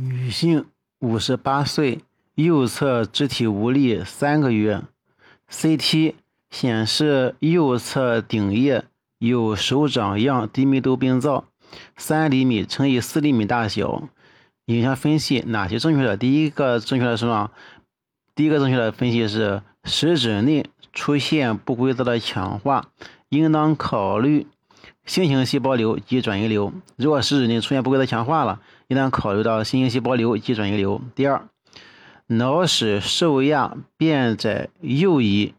女性，五十八岁，右侧肢体无力三个月，CT 显示右侧顶叶有手掌样低密度病灶，三厘米乘以四厘米大小。影像分析哪些正确的？第一个正确的是什么？第一个正确的分析是食指内出现不规则的强化，应当考虑星形细胞瘤及转移瘤。如果食指内出现不规则强化了，应当考虑到星形细胞瘤及转移瘤。第二，脑室受压变窄右移，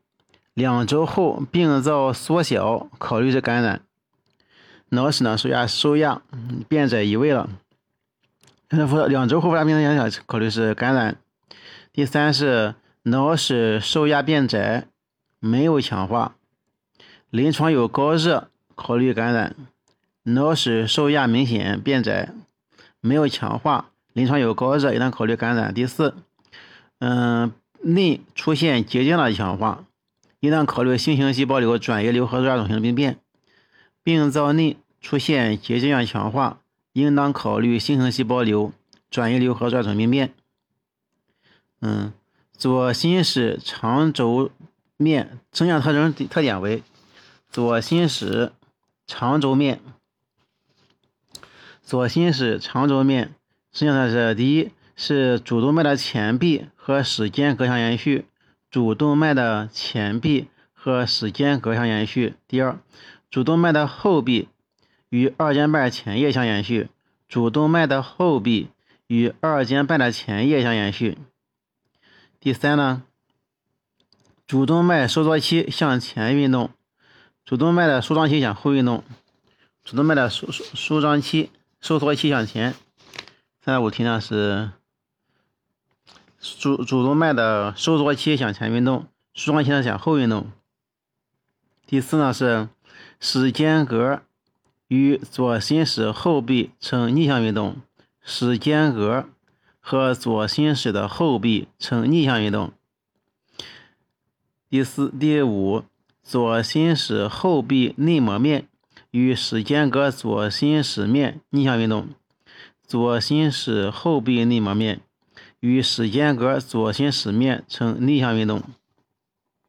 两周后病灶缩小，考虑是感染。脑室呢受压受压变窄移位了。两周后发病的影响，考虑是感染。第三是脑室受压变窄，没有强化，临床有高热，考虑感染。脑室受压明显变窄，没有强化，临床有高热，应当考虑感染。第四，嗯，内出现结晶的强化，应当考虑星形细胞瘤、转移瘤和肉芽肿性病变。病灶内出现结晶样强化。应当考虑星形细胞瘤、转移瘤和转转病变。嗯，左心室长轴面成像特征特点为：左心室长轴面，左心室长轴面实际上是第一是主动脉的前壁和室间隔相延续，主动脉的前壁和室间隔相延续。第二，主动脉的后壁。与二尖瓣前叶相延续，主动脉的后壁与二尖瓣的前叶相延续。第三呢，主动脉收缩期向前运动，主动脉的舒张期向后运动，主动脉的舒舒舒张期收缩期向前。三点五题呢是主主动脉的收缩期向前运动，舒张期呢向后运动。第四呢是室间隔。与左心室后壁呈逆向运动，室间隔和左心室的后壁呈逆向运动。第四、第五，左心室后壁内膜面与室间隔左心室面逆向运动，左心室后壁内膜面与室间隔左心室面呈逆向运动。